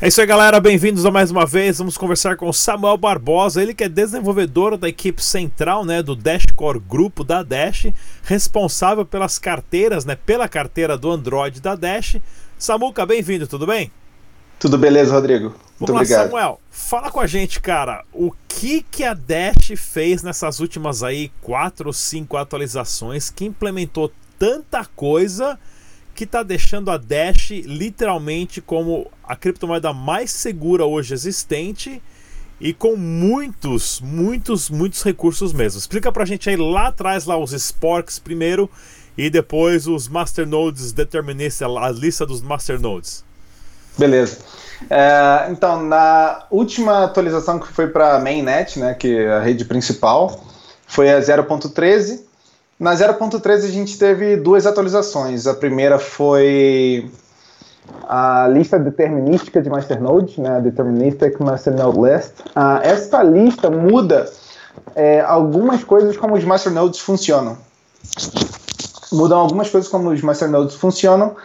É isso aí, galera. Bem-vindos a mais uma vez. Vamos conversar com o Samuel Barbosa, ele que é desenvolvedor da equipe central, né, do Dashcore Grupo da Dash, responsável pelas carteiras, né, pela carteira do Android da Dash. Samuca, bem-vindo, tudo bem? Tudo beleza, Rodrigo. Muito Vamos obrigado. lá, Samuel. Fala com a gente, cara. O que que a Dash fez nessas últimas aí quatro ou cinco atualizações que implementou tanta coisa que está deixando a Dash literalmente como a criptomoeda mais segura hoje existente e com muitos, muitos, muitos recursos mesmo. Explica pra gente aí lá atrás lá os Sporks primeiro e depois os masternodes determinists, a lista dos masternodes. Beleza. É, então, na última atualização que foi para mainnet, né, que é a rede principal, foi a 0.13 na 0.13 a gente teve duas atualizações. A primeira foi a lista determinística de masternodes, né, Deterministic Masternode List. Uh, esta lista muda é, algumas coisas como os masternodes funcionam. Mudam algumas coisas como os masternodes funcionam.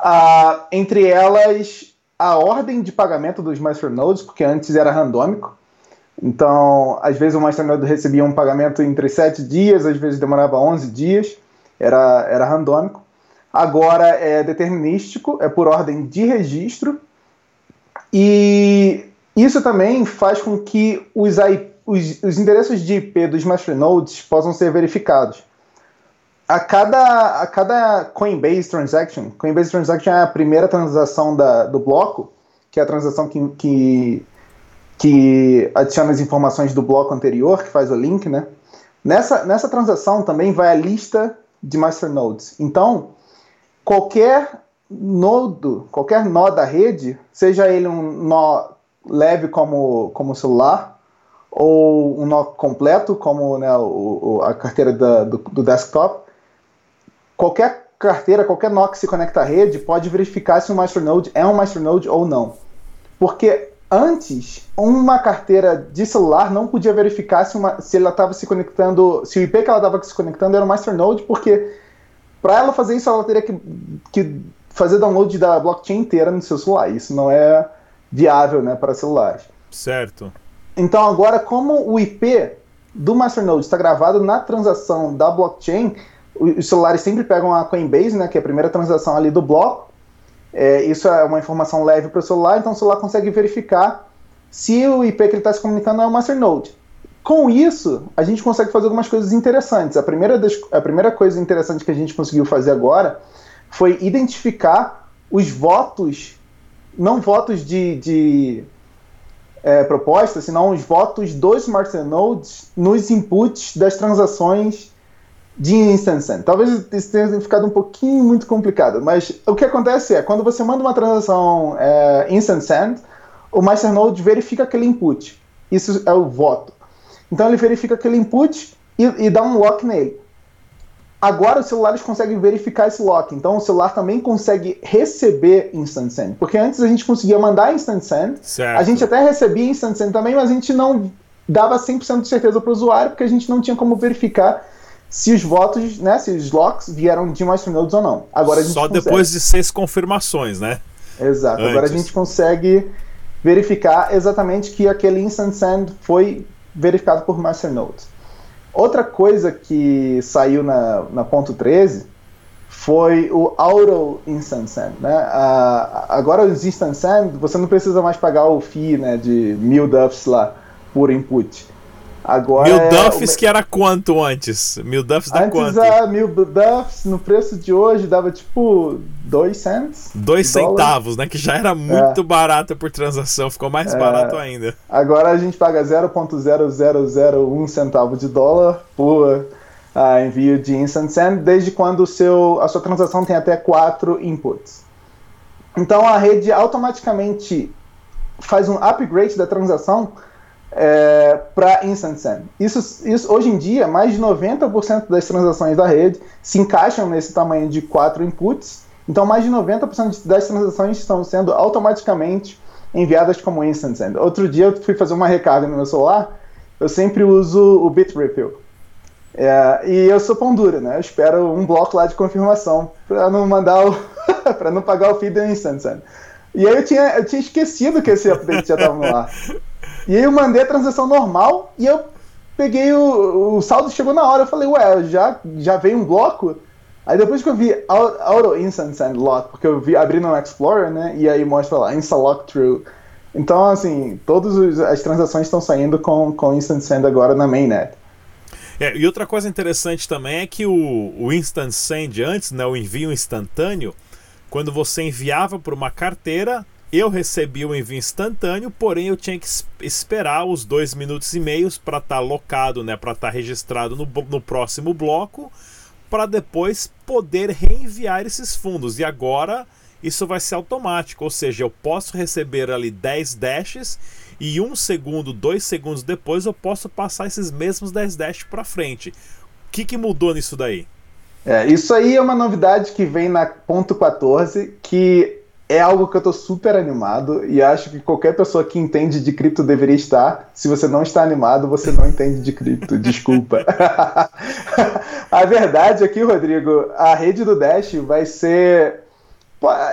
Uh, entre elas, a ordem de pagamento dos masternodes, porque antes era randômico. Então, às vezes o masternode recebia um pagamento entre 7 dias, às vezes demorava 11 dias, era, era randômico. Agora é determinístico, é por ordem de registro, e isso também faz com que os, IP, os, os endereços de IP dos masternodes possam ser verificados. A cada, a cada Coinbase Transaction, Coinbase Transaction é a primeira transação da, do bloco, que é a transação que, que que adiciona as informações do bloco anterior, que faz o link, né? Nessa, nessa transação também vai a lista de masternodes. Então, qualquer nodo, qualquer nó da rede, seja ele um nó leve como, como celular, ou um nó completo, como né, o, o, a carteira da, do, do desktop, qualquer carteira, qualquer nó que se conecta à rede pode verificar se o masternode é um masternode ou não. Porque Antes, uma carteira de celular não podia verificar se, uma, se ela estava se conectando, se o IP que ela estava se conectando era um masternode, porque para ela fazer isso, ela teria que, que, fazer download da blockchain inteira no seu celular. Isso não é viável né, para celulares. Certo. Então, agora, como o IP do masternode está gravado na transação da blockchain, os celulares sempre pegam a Coinbase, né, que é a primeira transação ali do bloco, é, isso é uma informação leve para o celular, então o celular consegue verificar se o IP que ele está se comunicando é o masternode. Com isso, a gente consegue fazer algumas coisas interessantes. A primeira, das, a primeira coisa interessante que a gente conseguiu fazer agora foi identificar os votos, não votos de, de é, proposta, senão os votos dos masternodes nos inputs das transações de Instant Talvez isso tenha ficado um pouquinho muito complicado, mas o que acontece é, quando você manda uma transação é, Instant Send, o Masternode verifica aquele input. Isso é o voto. Então ele verifica aquele input e, e dá um lock nele. Agora os celulares conseguem verificar esse lock, então o celular também consegue receber Instant Send. Porque antes a gente conseguia mandar Instant Send, certo. a gente até recebia Instant Send também, mas a gente não dava 100% de certeza para o usuário, porque a gente não tinha como verificar se os votos, né, se os locks vieram de masternodes ou não. Agora a gente Só consegue. depois de seis confirmações, né? Exato. Antes. Agora a gente consegue verificar exatamente que aquele instant send foi verificado por masternodes. Outra coisa que saiu na, na ponto 13 foi o auto instant send, né? Uh, agora os instant send, você não precisa mais pagar o fee, né, de mil duffs lá por input. Agora mil é Duffs que era quanto antes? Mil Duffs dá antes quanto? A mil Duffs no preço de hoje dava tipo 2 cents. 2 centavos, né? Que já era muito é. barato por transação, ficou mais é. barato ainda. Agora a gente paga 0.0001 centavo de dólar por uh, envio de Instant Send, desde quando o seu, a sua transação tem até 4 inputs. Então a rede automaticamente faz um upgrade da transação é, para Instant Send. Isso, isso, hoje em dia, mais de 90% das transações da rede se encaixam nesse tamanho de quatro inputs. Então, mais de 90% das transações estão sendo automaticamente enviadas como Instant Send. Outro dia eu fui fazer uma recarga no meu celular, eu sempre uso o Bitrefill. É, e eu sou pão dura, né? Eu espero um bloco lá de confirmação para não mandar o para não pagar o feed do Instant Send. E aí eu tinha, eu tinha esquecido que esse update já estava no ar. E aí eu mandei a transação normal e eu peguei o, o saldo chegou na hora. Eu falei, ué, já, já veio um bloco? Aí depois que eu vi Auto Instant Send Lock, porque eu vi abri no Explorer, né? E aí mostra lá, Insta Lock True. Então, assim, todas as transações estão saindo com, com Instant Send agora na mainnet. É, e outra coisa interessante também é que o, o Instant Send antes, né, o envio instantâneo, quando você enviava para uma carteira, eu recebia o envio instantâneo, porém eu tinha que esperar os dois minutos e meios para estar tá locado, né, para estar tá registrado no, no próximo bloco para depois poder reenviar esses fundos. E agora isso vai ser automático, ou seja, eu posso receber ali 10 dashes e um segundo, dois segundos depois eu posso passar esses mesmos 10 dashes para frente. O que, que mudou nisso daí? É, isso aí é uma novidade que vem na ponto 14, que é algo que eu estou super animado e acho que qualquer pessoa que entende de cripto deveria estar. Se você não está animado, você não entende de cripto, desculpa. a verdade aqui, Rodrigo, a rede do Dash vai ser.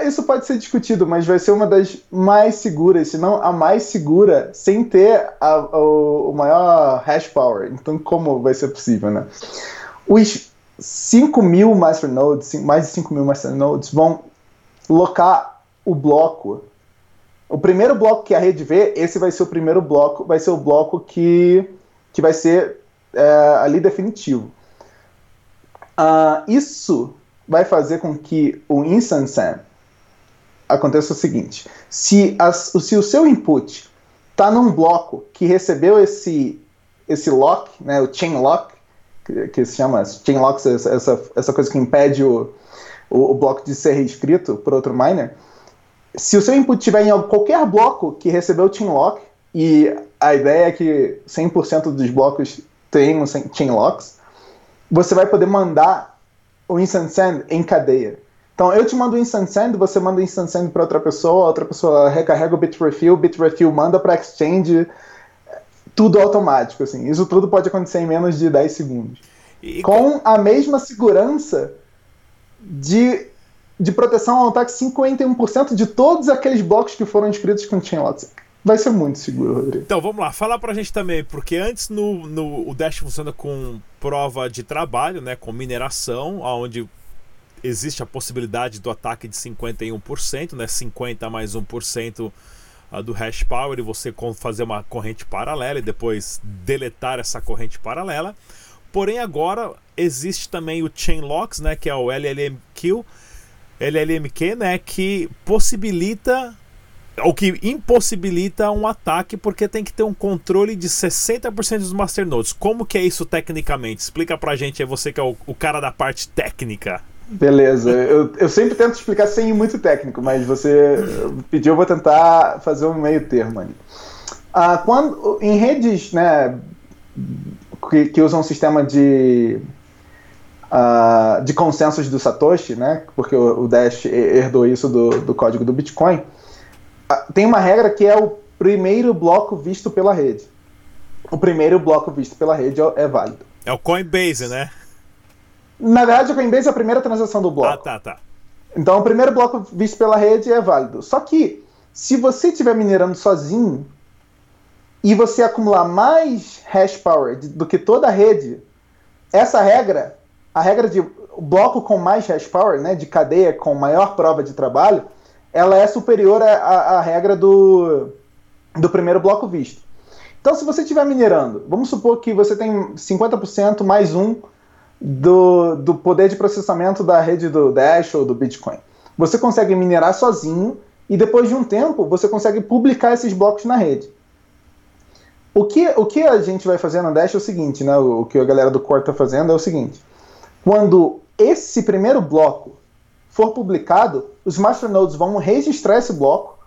Isso pode ser discutido, mas vai ser uma das mais seguras, se não a mais segura, sem ter a, o, o maior hash power. Então, como vai ser possível, né? Os 5 mil masternodes, mais de 5 mil masternodes, vão locar o bloco. O primeiro bloco que a rede vê, esse vai ser o primeiro bloco, vai ser o bloco que, que vai ser é, ali definitivo. Uh, isso vai fazer com que o Instant Sam aconteça o seguinte: se, as, se o seu input está num bloco que recebeu esse, esse lock, né, o chain lock, que, que se chama chain lock, essa, essa coisa que impede o, o, o bloco de ser reescrito por outro miner, se o seu input estiver em qualquer bloco que recebeu o chain lock, e a ideia é que 100% dos blocos tenham chain locks, você vai poder mandar o instant send em cadeia. Então eu te mando o instant send, você manda o instant send para outra pessoa, outra pessoa recarrega o Bitrefill, Bitrefill manda para exchange, tudo automático assim. Isso tudo pode acontecer em menos de 10 segundos. E... Com a mesma segurança de de proteção ao ataque 51% de todos aqueles blocos que foram inscritos com Chainlocks. Vai ser muito seguro, Rodrigo. Então vamos lá, fala pra gente também, porque antes no, no, o Dash funciona com prova de trabalho, né, com mineração, onde existe a possibilidade do ataque de 51%, né, 50 mais 1% ah, do hash power e você fazer uma corrente paralela e depois deletar essa corrente paralela. Porém agora existe também o chain locks, né, que é o LLMQ, LLMQ, né, que possibilita ou que impossibilita um ataque porque tem que ter um controle de 60% dos masternodes. Como que é isso tecnicamente? Explica pra gente, é você que é o, o cara da parte técnica. Beleza, eu, eu sempre tento explicar sem ir muito técnico, mas você pediu, eu vou tentar fazer um meio termo ali. Ah, quando, em redes né, que, que usam um sistema de uh, de consensos do Satoshi, né? Porque o, o Dash herdou isso do, do código do Bitcoin. Uh, tem uma regra que é o primeiro bloco visto pela rede. O primeiro bloco visto pela rede é, é válido. É o Coinbase, né? Na verdade, o Coinbase é a primeira transação do bloco. Ah, tá, tá. Então, o primeiro bloco visto pela rede é válido. Só que, se você estiver minerando sozinho e você acumular mais hash power do que toda a rede, essa regra a regra de bloco com mais hash power, né, de cadeia com maior prova de trabalho, ela é superior à, à regra do, do primeiro bloco visto. Então, se você estiver minerando, vamos supor que você tem 50% mais um do, do poder de processamento da rede do Dash ou do Bitcoin. Você consegue minerar sozinho e depois de um tempo você consegue publicar esses blocos na rede. O que, o que a gente vai fazer no Dash é o seguinte, né? O, o que a galera do Core está fazendo é o seguinte quando esse primeiro bloco for publicado, os masternodes vão registrar esse bloco.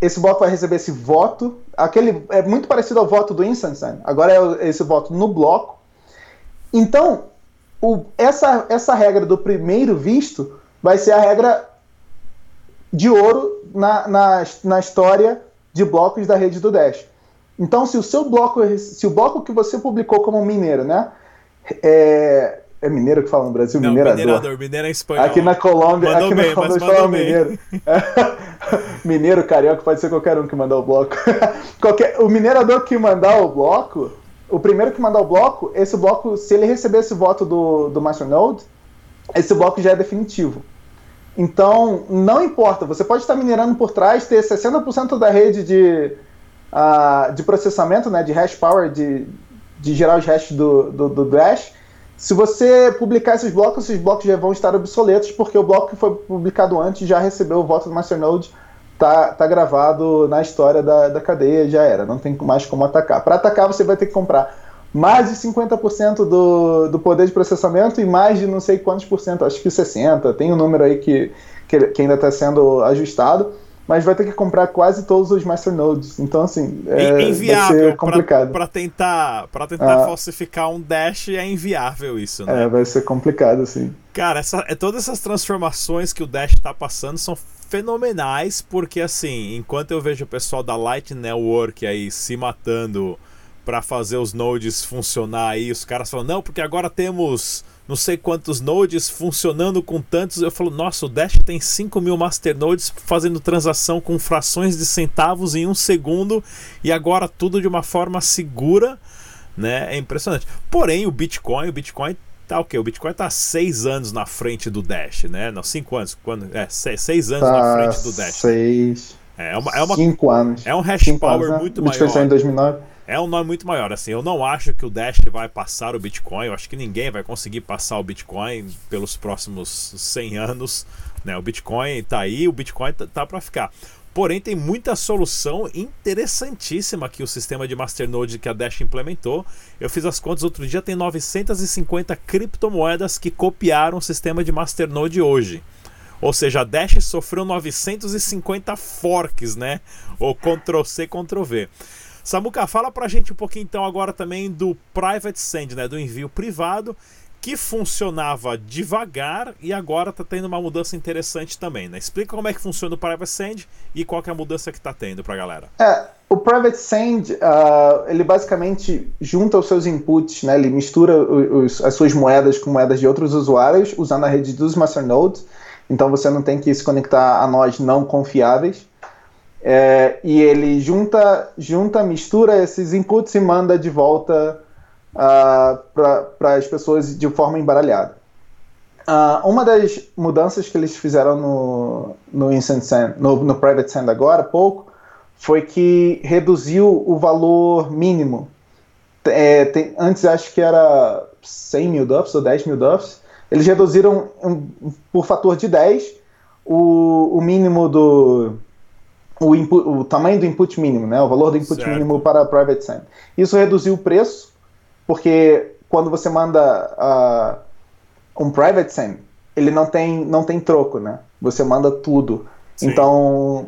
Esse bloco vai receber esse voto. Aquele é muito parecido ao voto do Instansen. Agora é esse voto no bloco. Então, o, essa, essa regra do primeiro visto vai ser a regra de ouro na, na, na história de blocos da rede do Dash. Então, se o seu bloco, se o bloco que você publicou como mineiro, né, é, é mineiro que fala no Brasil? Não, minerador. Minerador, mineiro é espanhol. Aqui na Colômbia, mandou aqui bem, na Colômbia fala mineiro. Mineiro, carioca, pode ser qualquer um que mandar o bloco. qualquer, o minerador que mandar o bloco, o primeiro que mandar o bloco, esse bloco, se ele receber esse voto do, do Masternode, esse bloco já é definitivo. Então, não importa, você pode estar minerando por trás, ter 60% da rede de, uh, de processamento, né, de hash power, de, de gerar os hashes do, do, do Dash. Se você publicar esses blocos, esses blocos já vão estar obsoletos, porque o bloco que foi publicado antes já recebeu o voto do Masternode, tá, tá gravado na história da, da cadeia, já era, não tem mais como atacar. Para atacar, você vai ter que comprar mais de 50% do, do poder de processamento e mais de não sei quantos por cento, acho que 60%, tem um número aí que, que, que ainda está sendo ajustado, mas vai ter que comprar quase todos os masternodes. Então, assim, é, inviável complicado. Para tentar, pra tentar ah, falsificar um Dash é inviável isso, né? É, vai ser complicado, sim. Cara, essa, é, todas essas transformações que o Dash está passando são fenomenais, porque assim, enquanto eu vejo o pessoal da Light Network aí se matando para fazer os nodes funcionar aí. Os caras falam, não, porque agora temos não sei quantos nodes funcionando com tantos. Eu falo, nossa, o Dash tem 5 mil masternodes fazendo transação com frações de centavos em um segundo e agora tudo de uma forma segura, né? É impressionante. Porém, o Bitcoin, o Bitcoin tá o quê? O Bitcoin tá 6 anos na frente do Dash, né? Não, 5 anos. Quando, é, 6 anos tá na frente do Dash. 6. É uma, é uma, 5 anos. É um hash power anos, né? muito maior. Bitcoin em 2009 é um nome muito maior. Assim, eu não acho que o Dash vai passar o Bitcoin. Eu acho que ninguém vai conseguir passar o Bitcoin pelos próximos 100 anos. Né? O Bitcoin está aí, o Bitcoin tá, tá para ficar. Porém, tem muita solução interessantíssima que o sistema de Masternode que a Dash implementou. Eu fiz as contas outro dia, tem 950 criptomoedas que copiaram o sistema de Masternode hoje. Ou seja, a Dash sofreu 950 forks, né? Ou Ctrl-C, Ctrl-V. Samuca, fala pra gente um pouquinho então agora também do Private Send, né, do envio privado, que funcionava devagar e agora está tendo uma mudança interessante também, né? Explica como é que funciona o Private Send e qual é a mudança que está tendo para a galera. É, o Private Send, uh, ele basicamente junta os seus inputs, né? Ele mistura os, as suas moedas com moedas de outros usuários usando a rede dos masternodes. Então você não tem que se conectar a nós não confiáveis. É, e ele junta, junta, mistura esses inputs e manda de volta uh, para as pessoas de forma embaralhada. Uh, uma das mudanças que eles fizeram no, no, Instant Send, no, no Private Send agora, pouco, foi que reduziu o valor mínimo. É, tem, antes acho que era 100 mil Duffs ou 10 mil Duffs. Eles reduziram um, por fator de 10 o, o mínimo do, o, input, o tamanho do input mínimo, né, o valor do input certo. mínimo para a Private Send. Isso reduziu o preço, porque quando você manda uh, um Private Send, ele não tem, não tem troco, né? Você manda tudo. Então,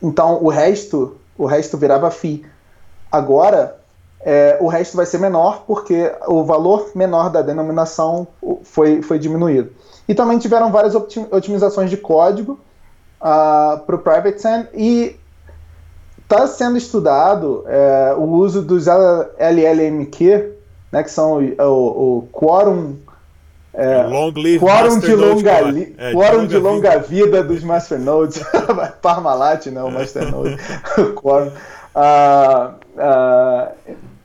então o resto, o resto virava FII. Agora, é, o resto vai ser menor porque o valor menor da denominação foi, foi diminuído. E também tiveram várias otimizações de código uh, para o Private Send e está sendo estudado é, o uso dos LLMQ, né, que são o, o, o Quorum é, long live quórum de longa, li, é, quórum de longa, de longa vida. vida. dos masternodes, Parmalat, né, o é. masternode, quórum.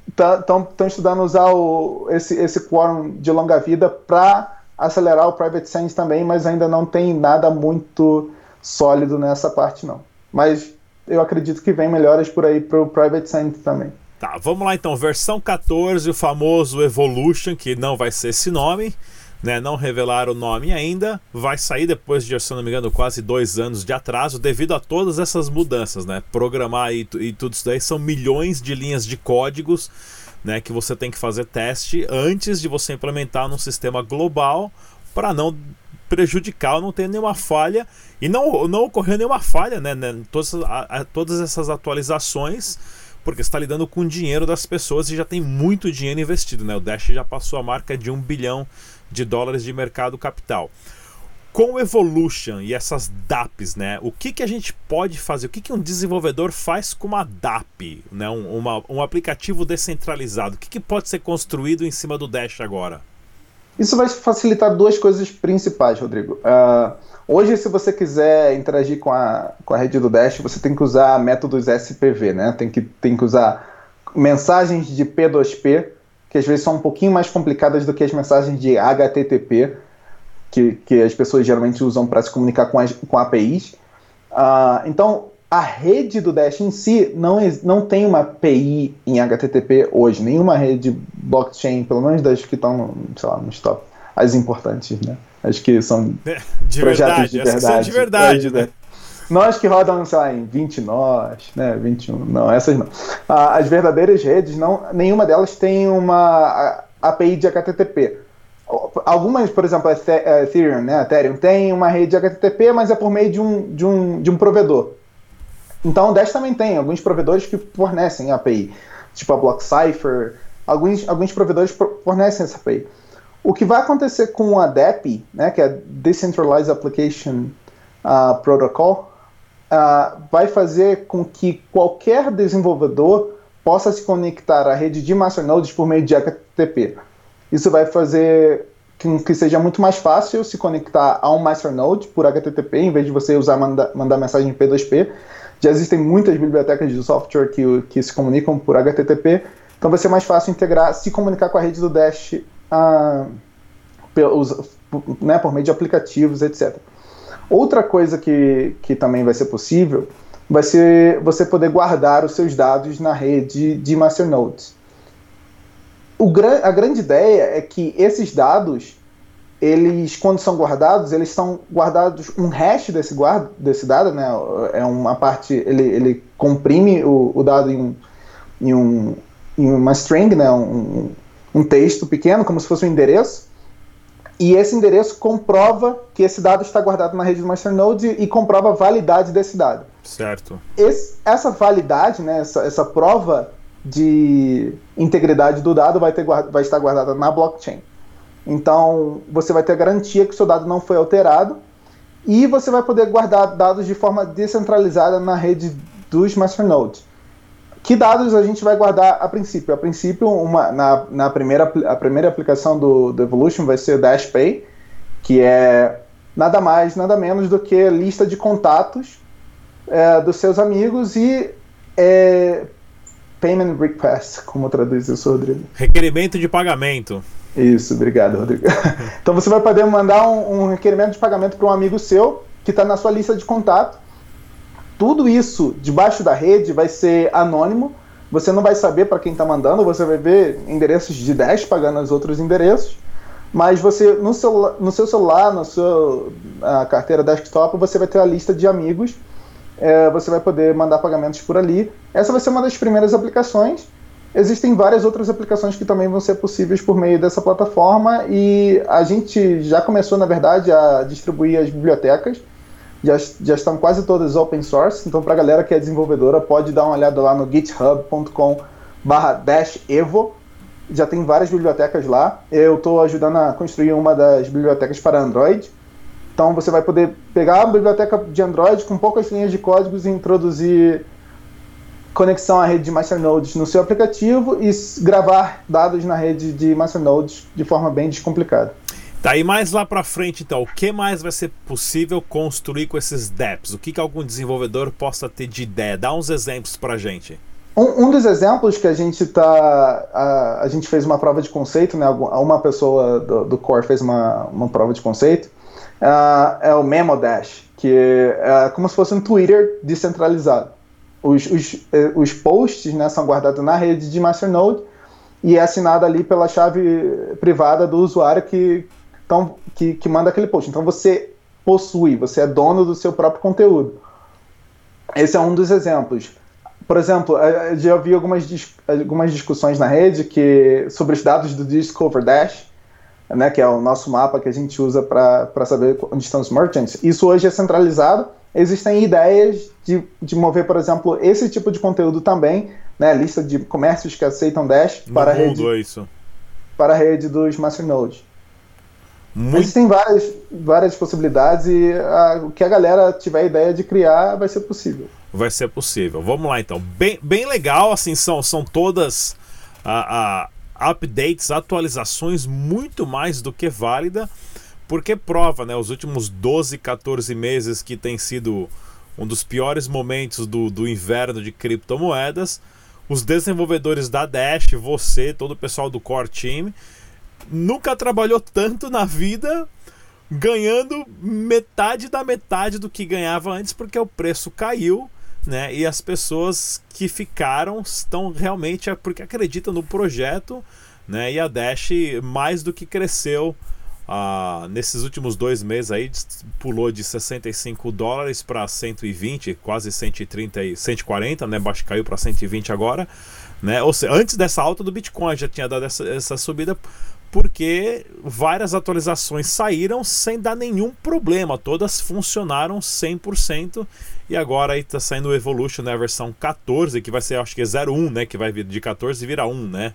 Estão uh, uh, estudando usar o, esse, esse quórum de longa vida para acelerar o Private Send também, mas ainda não tem nada muito sólido nessa parte não. Mas eu acredito que vem melhoras por aí para o Private Send também. Tá, vamos lá então. Versão 14, o famoso Evolution, que não vai ser esse nome. Né, não revelaram o nome ainda, vai sair depois de, se não me engano, quase dois anos de atraso, devido a todas essas mudanças, né? Programar e, e tudo isso daí são milhões de linhas de códigos né, que você tem que fazer teste antes de você implementar num sistema global para não prejudicar, não ter nenhuma falha e não, não ocorreu nenhuma falha né, né todas, a, a, todas essas atualizações, porque está lidando com o dinheiro das pessoas e já tem muito dinheiro investido. Né? O Dash já passou a marca de um bilhão de dólares de mercado capital. Com o Evolution e essas DAPs, né, o que, que a gente pode fazer? O que, que um desenvolvedor faz com uma DAP, né, um, uma, um aplicativo descentralizado? O que, que pode ser construído em cima do Dash agora? Isso vai facilitar duas coisas principais, Rodrigo. Uh, hoje, se você quiser interagir com a, com a rede do Dash, você tem que usar métodos SPV, né? Tem que, tem que usar mensagens de P2P, que às vezes são um pouquinho mais complicadas do que as mensagens de HTTP, que, que as pessoas geralmente usam para se comunicar com, as, com APIs. Uh, então, a rede do Dash em si não, não tem uma API em HTTP hoje, nenhuma rede blockchain, pelo menos das que estão, sei lá, nos top, as importantes, né? Acho que são de projetos verdade, de verdade. de verdade, né? Nós que rodam, sei lá, em 20 nós, né, 21, não, essas não. As verdadeiras redes, não, nenhuma delas tem uma API de HTTP. Algumas, por exemplo, a Ethereum, né, Ethereum tem uma rede de HTTP, mas é por meio de um, de um, de um provedor. Então, o Dash também tem alguns provedores que fornecem API, tipo a BlockCypher, alguns, alguns provedores fornecem essa API. O que vai acontecer com a DAP, né, que é Decentralized Application uh, Protocol, uh, vai fazer com que qualquer desenvolvedor possa se conectar à rede de masternodes por meio de HTTP. Isso vai fazer com que seja muito mais fácil se conectar a um masternode por HTTP, em vez de você usar mandar mensagem P2P. Já existem muitas bibliotecas de software que, que se comunicam por HTTP, então vai ser mais fácil integrar, se comunicar com a rede do Dash uh, né, por meio de aplicativos, etc. Outra coisa que, que também vai ser possível vai ser você poder guardar os seus dados na rede de masternodes. O, a grande ideia é que esses dados eles, quando são guardados, eles são guardados um hash desse, guarda, desse dado, né? É uma parte, ele, ele comprime o, o dado em, um, em, um, em uma string, né? Um, um texto pequeno, como se fosse um endereço. E esse endereço comprova que esse dado está guardado na rede do masternode e, e comprova a validade desse dado. Certo. Esse, essa validade, né? Essa, essa prova de integridade do dado vai, ter, vai estar guardada na blockchain. Então, você vai ter a garantia que o seu dado não foi alterado e você vai poder guardar dados de forma descentralizada na rede dos masternodes. Que dados a gente vai guardar a princípio? A princípio, uma, na, na primeira, a primeira aplicação do, do Evolution vai ser o DashPay, que é nada mais, nada menos do que lista de contatos é, dos seus amigos e é, payment request, como traduz isso, Rodrigo? Requerimento de pagamento. Isso, obrigado, Rodrigo. então você vai poder mandar um, um requerimento de pagamento para um amigo seu que está na sua lista de contato. Tudo isso debaixo da rede vai ser anônimo. Você não vai saber para quem está mandando, você vai ver endereços de Dash pagando os outros endereços. Mas você, no, celular, no seu celular, na sua carteira desktop, você vai ter a lista de amigos. É, você vai poder mandar pagamentos por ali. Essa vai ser uma das primeiras aplicações. Existem várias outras aplicações que também vão ser possíveis por meio dessa plataforma e a gente já começou, na verdade, a distribuir as bibliotecas. Já, já estão quase todas open source, então para a galera que é desenvolvedora pode dar uma olhada lá no github.com evo já tem várias bibliotecas lá. Eu estou ajudando a construir uma das bibliotecas para Android. Então você vai poder pegar a biblioteca de Android com poucas linhas de códigos e introduzir conexão à rede de masternodes no seu aplicativo e gravar dados na rede de masternodes de forma bem descomplicada. Tá, e mais lá para frente, então, o que mais vai ser possível construir com esses dApps? O que, que algum desenvolvedor possa ter de ideia? Dá uns exemplos para a gente. Um, um, dos exemplos que a gente tá. A, a, gente fez uma prova de conceito, né? Uma pessoa do, do Core fez uma, uma prova de conceito. Uh, é o Memo Dash, que é como se fosse um Twitter descentralizado os, os, eh, os posts né, são guardados na rede de Masternode e é assinado ali pela chave privada do usuário que, então, que, que manda aquele post. Então você possui, você é dono do seu próprio conteúdo. Esse é um dos exemplos. Por exemplo, eh, eh, já vi algumas, algumas discussões na rede que, sobre os dados do Discover Dash, né, que é o nosso mapa que a gente usa para saber onde estão os merchants. Isso hoje é centralizado existem ideias de, de mover, por exemplo, esse tipo de conteúdo também, né, lista de comércios que aceitam Dash para a rede, é isso. para a rede dos masternodes. Muito... Existem várias, várias possibilidades e a, o que a galera tiver ideia de criar vai ser possível. Vai ser possível. Vamos lá então. Bem, bem legal, assim, são, são todas a, a updates, atualizações muito mais do que válida, porque prova, né, os últimos 12, 14 meses que tem sido um dos piores momentos do, do inverno de criptomoedas, os desenvolvedores da Dash, você, todo o pessoal do Core Team, nunca trabalhou tanto na vida ganhando metade da metade do que ganhava antes porque o preço caiu, né? E as pessoas que ficaram estão realmente é porque acreditam no projeto, né? E a Dash mais do que cresceu ah, nesses últimos dois meses aí pulou de 65 dólares para 120, quase 130 e 140, né? Baixo caiu para 120 agora, né? Ou seja, antes dessa alta do Bitcoin já tinha dado essa, essa subida porque várias atualizações saíram sem dar nenhum problema, todas funcionaram 100% e agora aí tá saindo o Evolution, né, a versão 14, que vai ser acho que é 01, né, que vai vir de 14 e vira 1, né?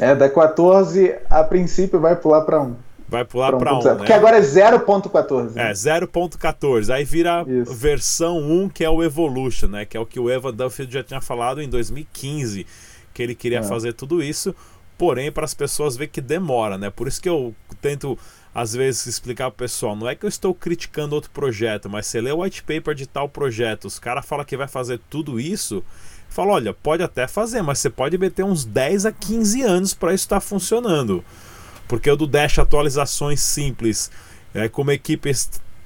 É, da 14 a princípio vai pular para 1. Vai pular para 1. Né? Porque agora é 0.14. É, 0.14. Aí vira Isso. versão 1, que é o Evolution, né? Que é o que o Evan Duffield já tinha falado em 2015, que ele queria é. fazer tudo isso. Porém, para as pessoas ver que demora, né? Por isso que eu tento às vezes explicar pro pessoal, não é que eu estou criticando outro projeto, mas você lê o white paper de tal projeto, os caras falam que vai fazer tudo isso, fala, olha, pode até fazer, mas você pode meter uns 10 a 15 anos para isso estar tá funcionando. Porque o do Dash atualizações simples, é, com uma equipe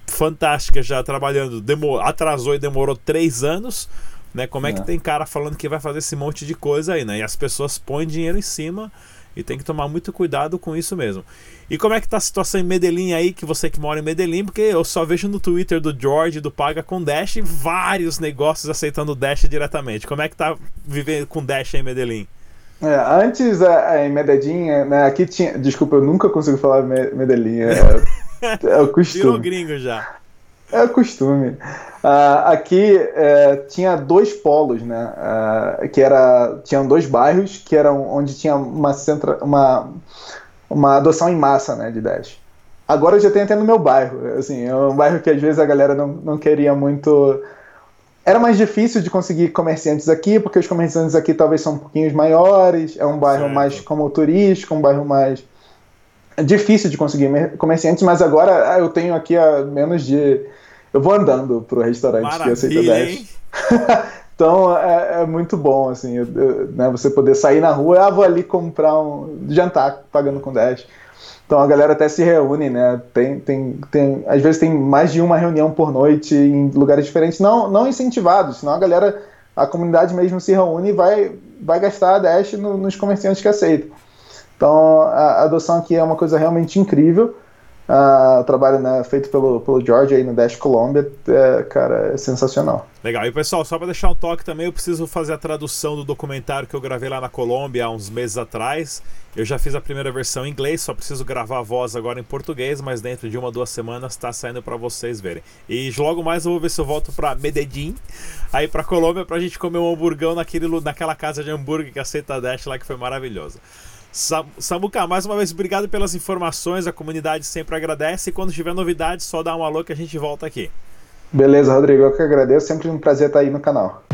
fantástica já trabalhando, demor atrasou e demorou 3 anos. Né? Como é, é que tem cara falando que vai fazer esse monte de coisa aí, né? E as pessoas põem dinheiro em cima e tem que tomar muito cuidado com isso mesmo. E como é que tá a situação em Medellín aí, que você que mora em Medellín, porque eu só vejo no Twitter do George do Paga com Dash vários negócios aceitando Dash diretamente. Como é que tá vivendo com Dash em Medellín? É, antes em Medellín, né, aqui tinha. Desculpa, eu nunca consigo falar Medellín. É, é o costume. Virou gringo já. É o costume. Uh, aqui uh, tinha dois polos, né? Uh, que era, tinham dois bairros que eram onde tinha uma, centra, uma, uma adoção em massa, né, de Dash. Agora eu já tenho até no meu bairro. Assim, é um bairro que às vezes a galera não, não queria muito. Era mais difícil de conseguir comerciantes aqui, porque os comerciantes aqui talvez são um pouquinho maiores. É um bairro certo. mais como turístico, um bairro mais difícil de conseguir comerciantes, mas agora eu tenho aqui a menos de eu vou andando pro restaurante Maravilha, que aceita Dash. então é, é, muito bom, assim, eu, eu, né, você poder sair na rua, ah, vou ali comprar um jantar pagando com Dash. Então a galera até se reúne, né? Tem, tem, tem, às vezes tem mais de uma reunião por noite em lugares diferentes, não, não incentivados, senão a galera, a comunidade mesmo se reúne e vai, vai gastar a Dash no, nos comerciantes que aceitam. Então a adoção aqui é uma coisa realmente incrível. Uh, o trabalho né, feito pelo, pelo George aí no Dash Colômbia, é, cara, é sensacional. Legal. E pessoal, só para deixar um toque também, eu preciso fazer a tradução do documentário que eu gravei lá na Colômbia há uns meses atrás. Eu já fiz a primeira versão em inglês, só preciso gravar a voz agora em português, mas dentro de uma duas semanas está saindo para vocês verem. E logo mais eu vou ver se eu volto para Medellín, aí para Colômbia, para a gente comer um hamburgão naquele, naquela casa de hambúrguer que aceita a Dash lá, que foi maravilhosa. Samuca, mais uma vez, obrigado pelas informações. A comunidade sempre agradece. E quando tiver novidades, só dá um alô que a gente volta aqui. Beleza, Rodrigo. Eu que agradeço. Sempre um prazer estar aí no canal.